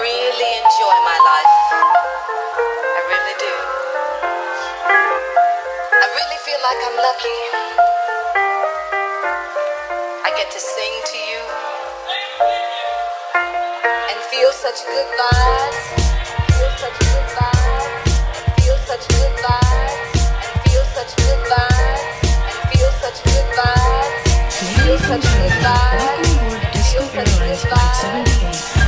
really enjoy my life. I really do. I really feel like I'm lucky. I get to sing to you and feel such good vibes. Feel such good vibes. Feel such good vibes. And feel such good vibes. And feel such good vibes. Feel such good. Welcome aboard Disco Airlines Flight 78.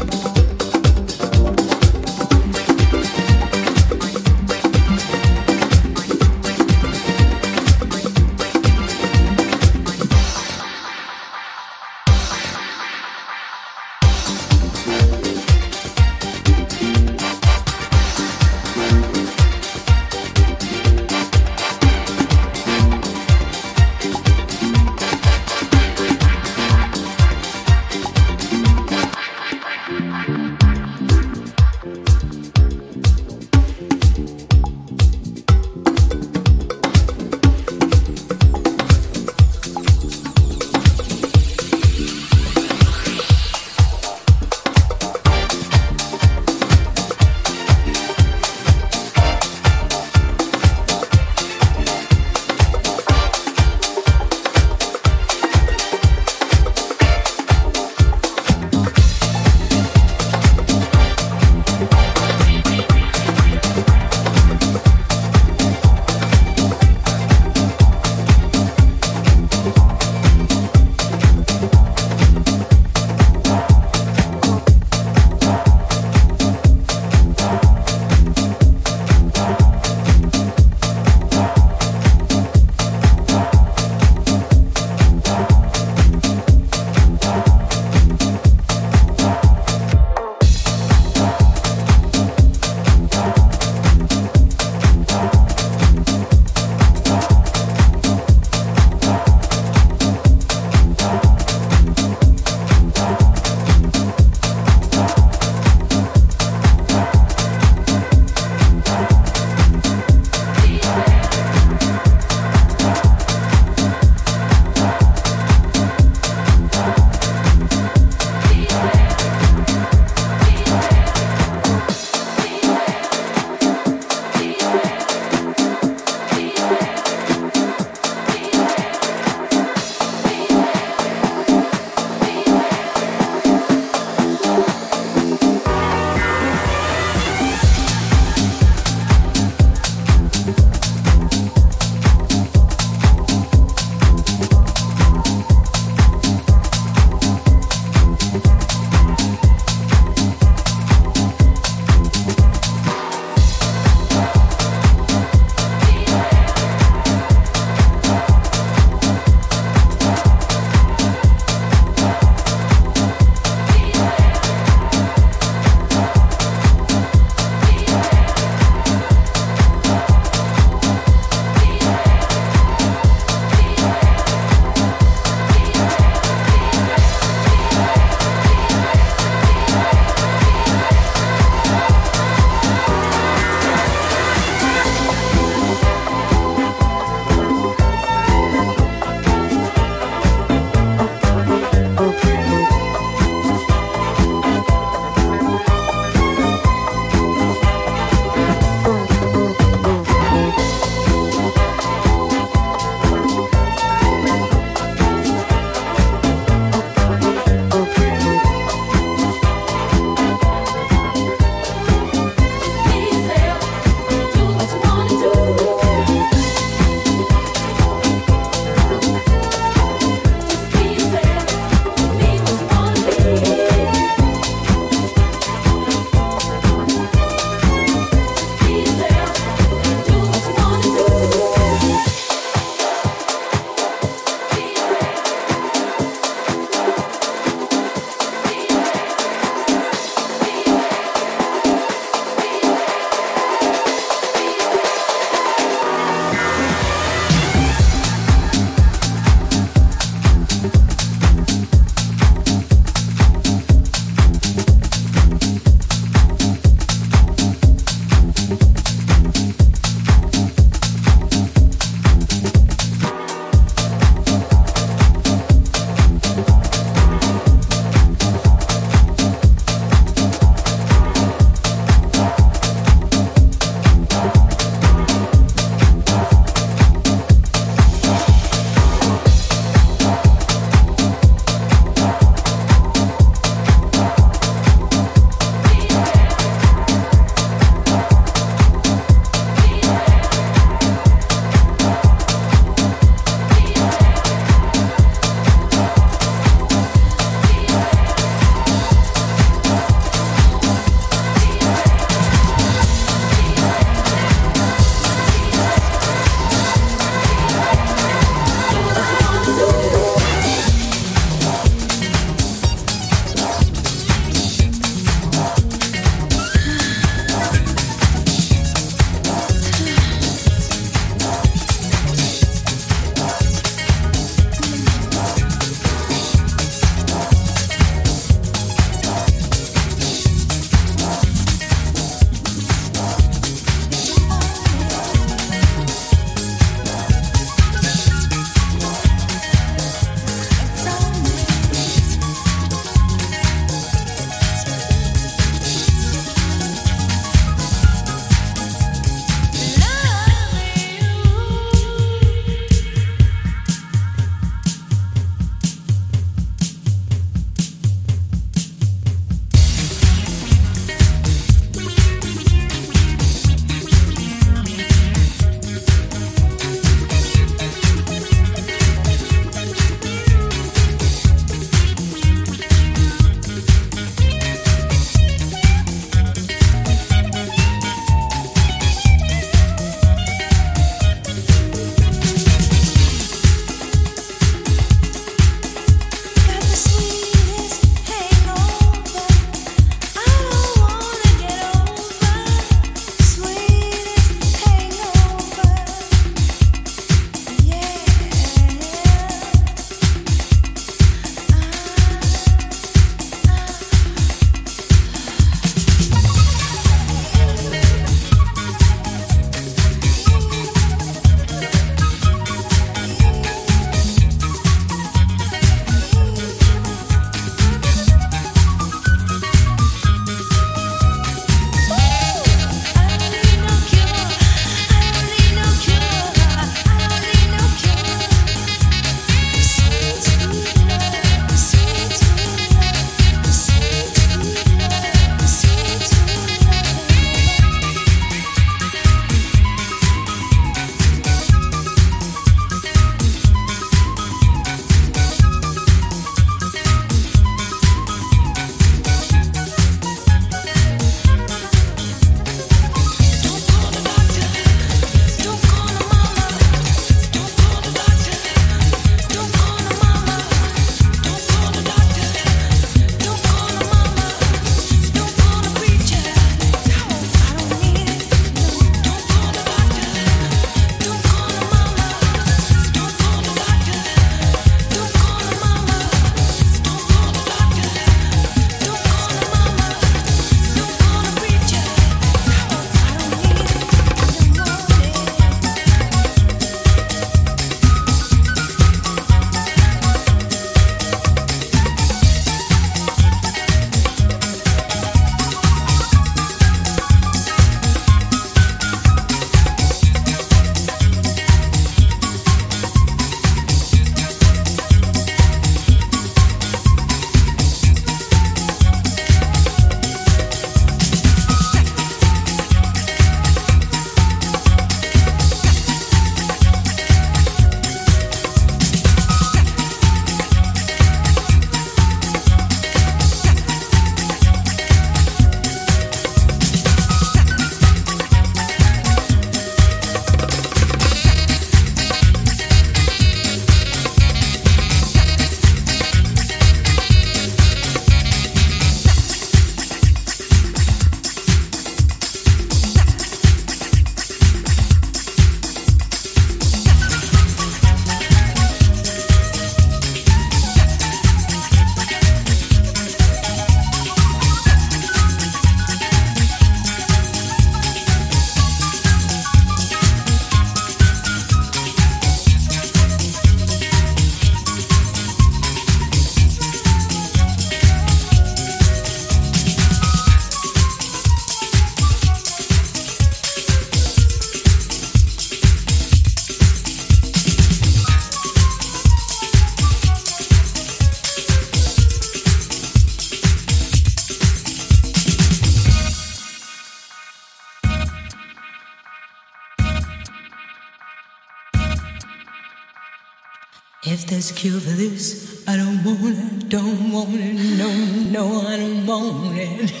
If there's a cure for this, I don't want it, don't want it, no, no, I don't want it.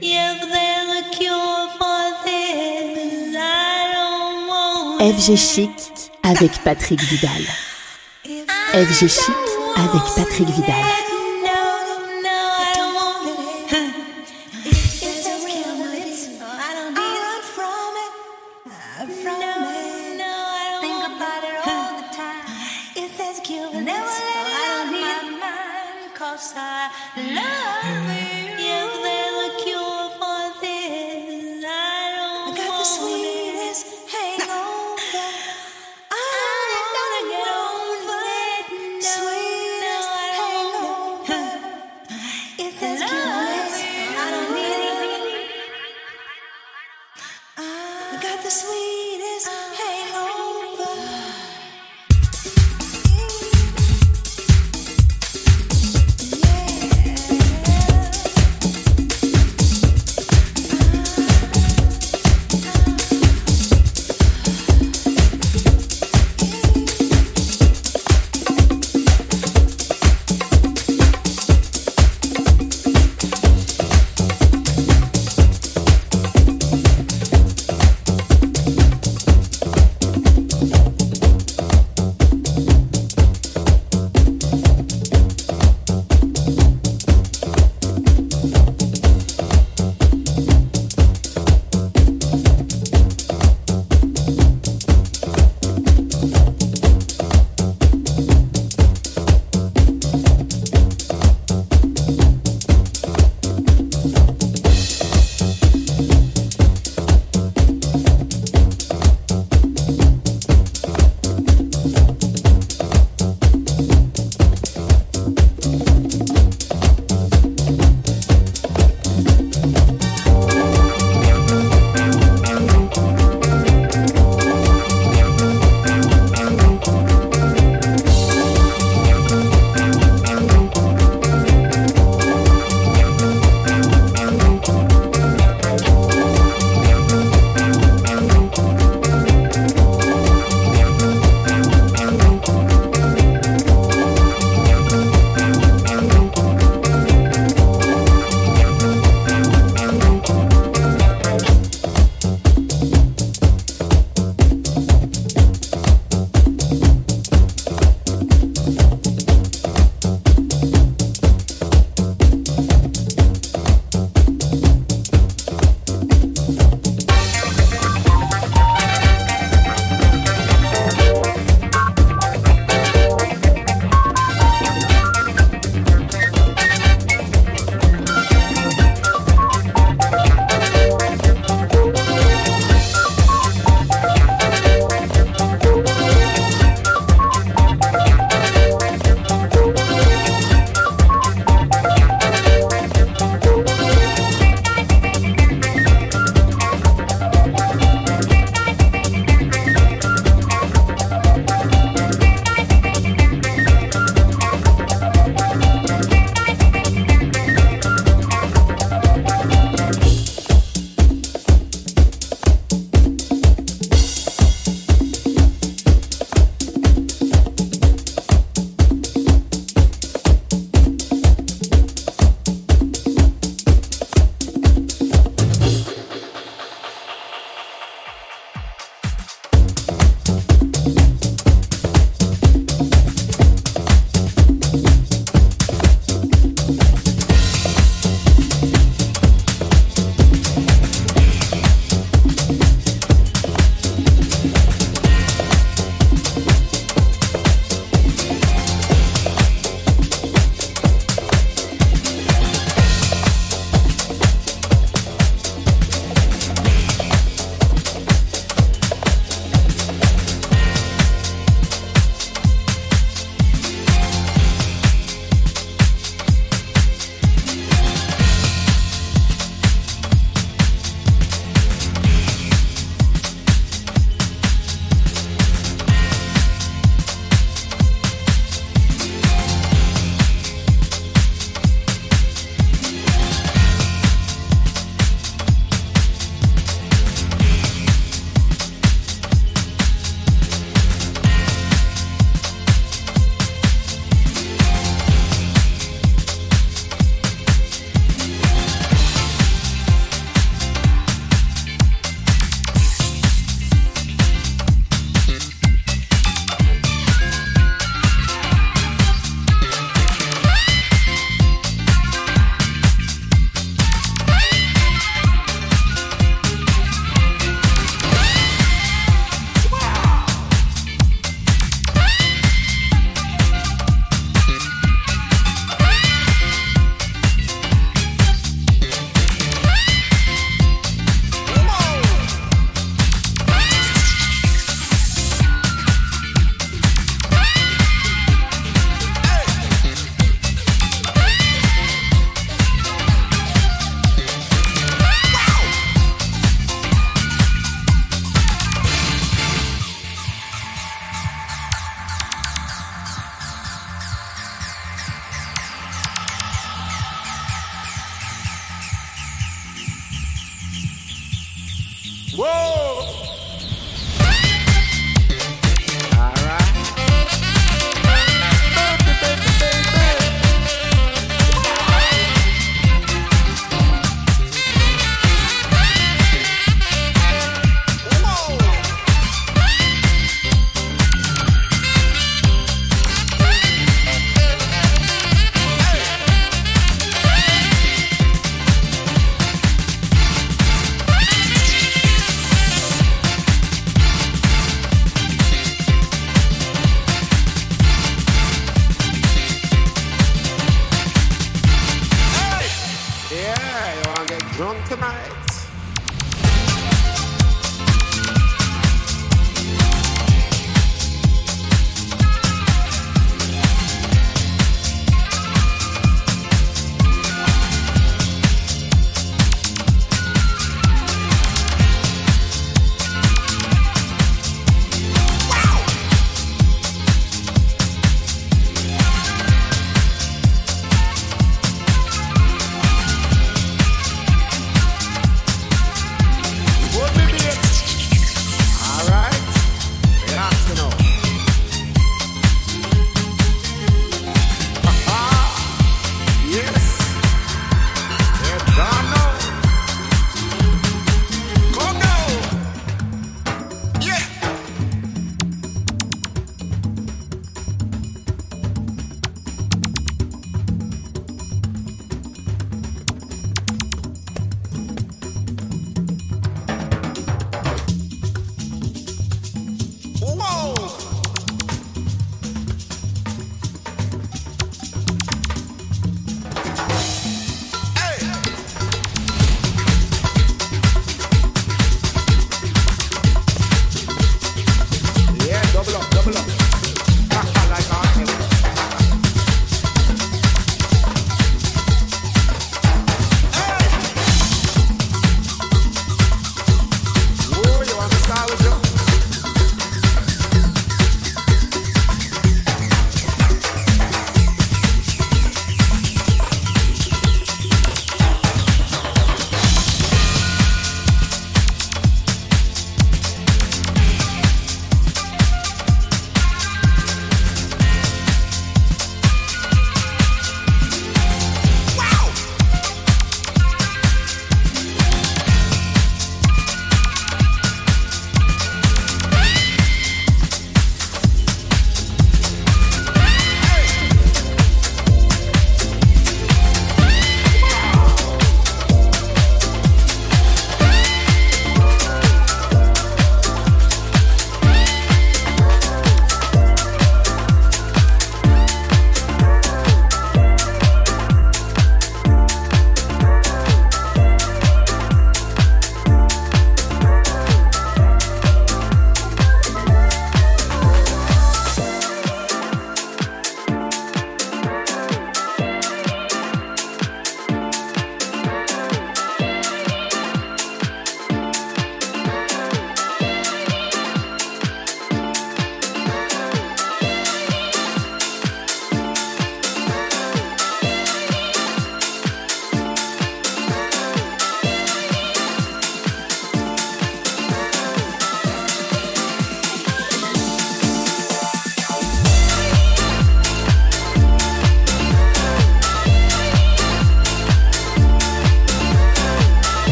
if there's a cure for this, I don't want it. FG Chic avec Patrick Vidal. FG Chic avec Patrick Vidal.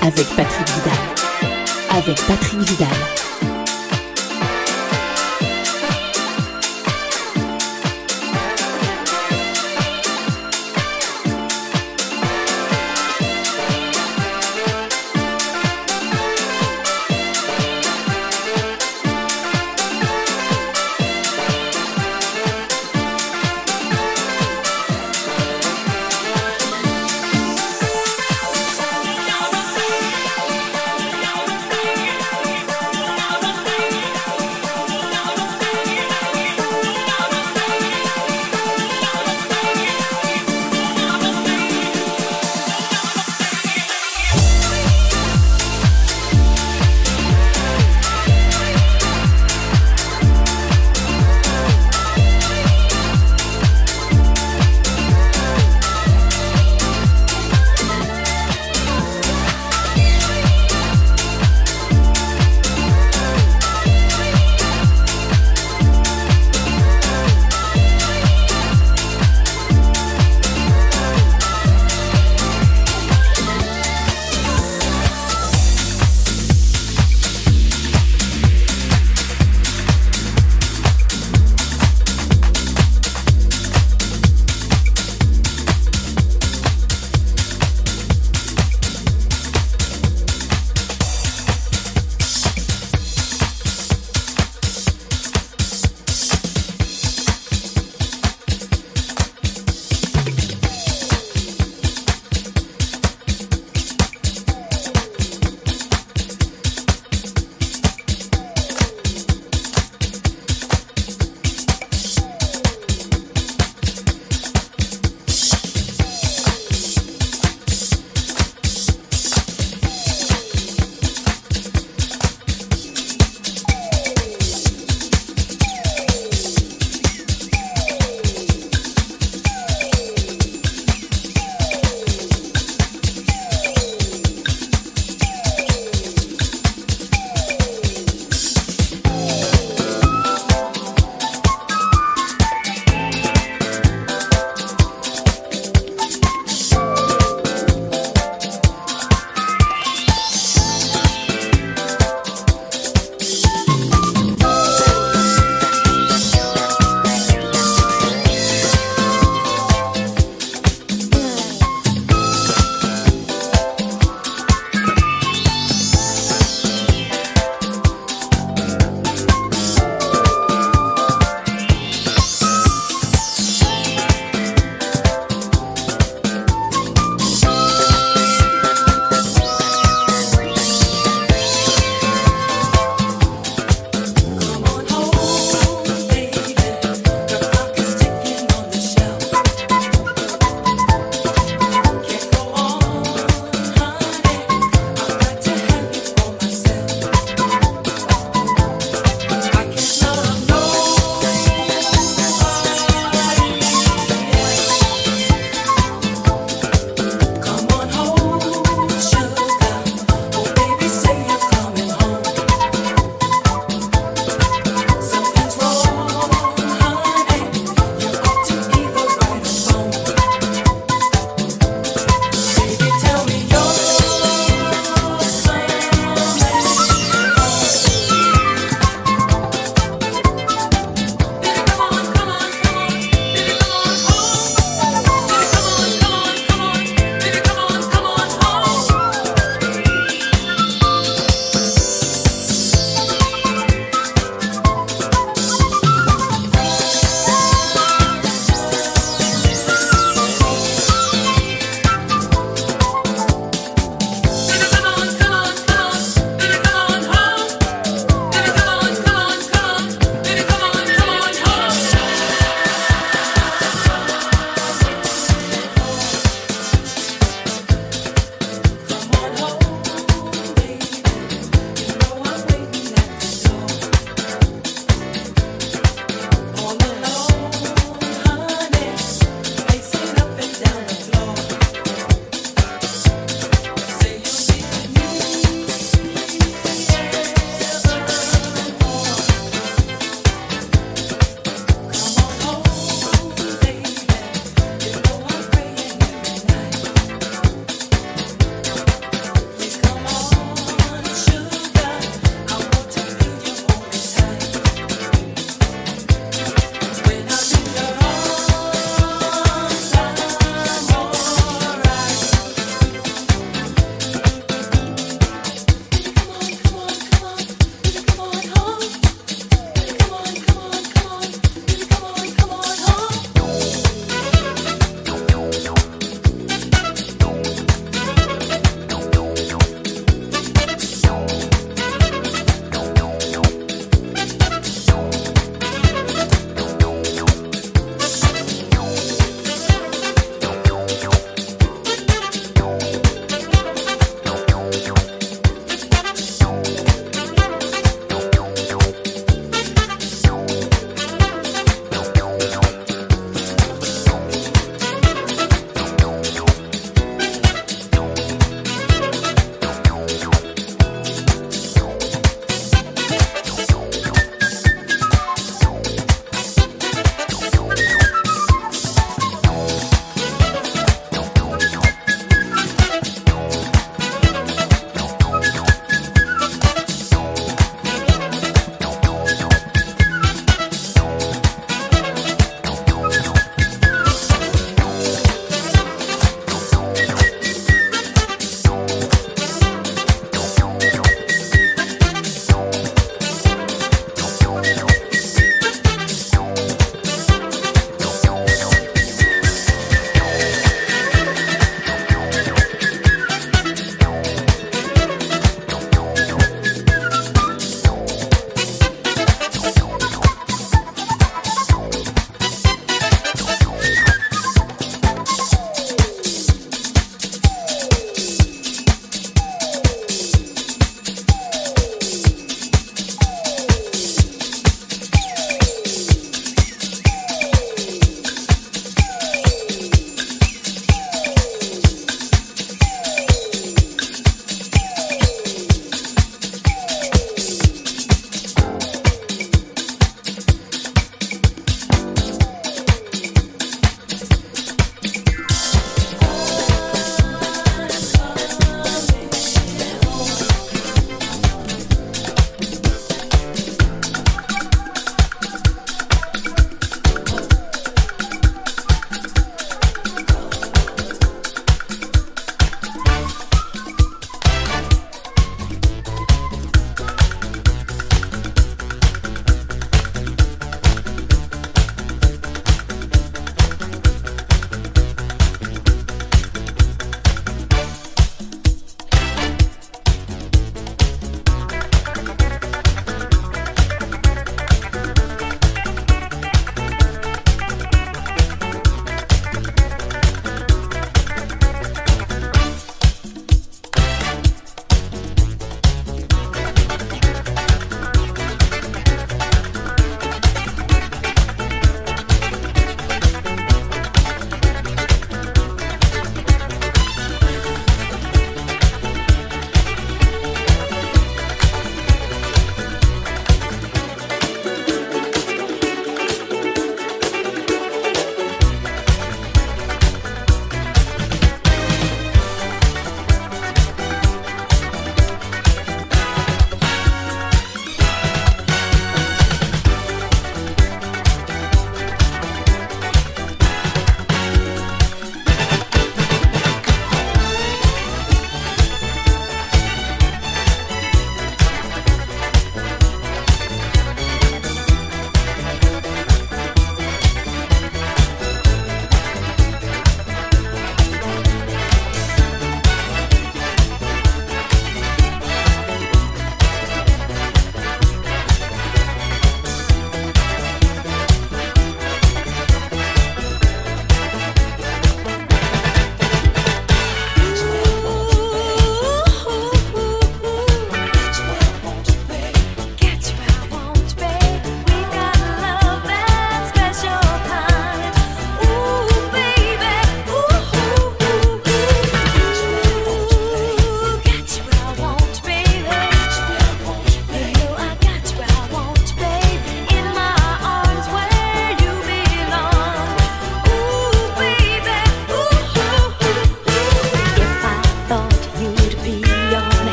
Avec Patrick Vidal. Avec Patrick Vidal.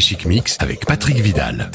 Chic Mix avec Patrick Vidal.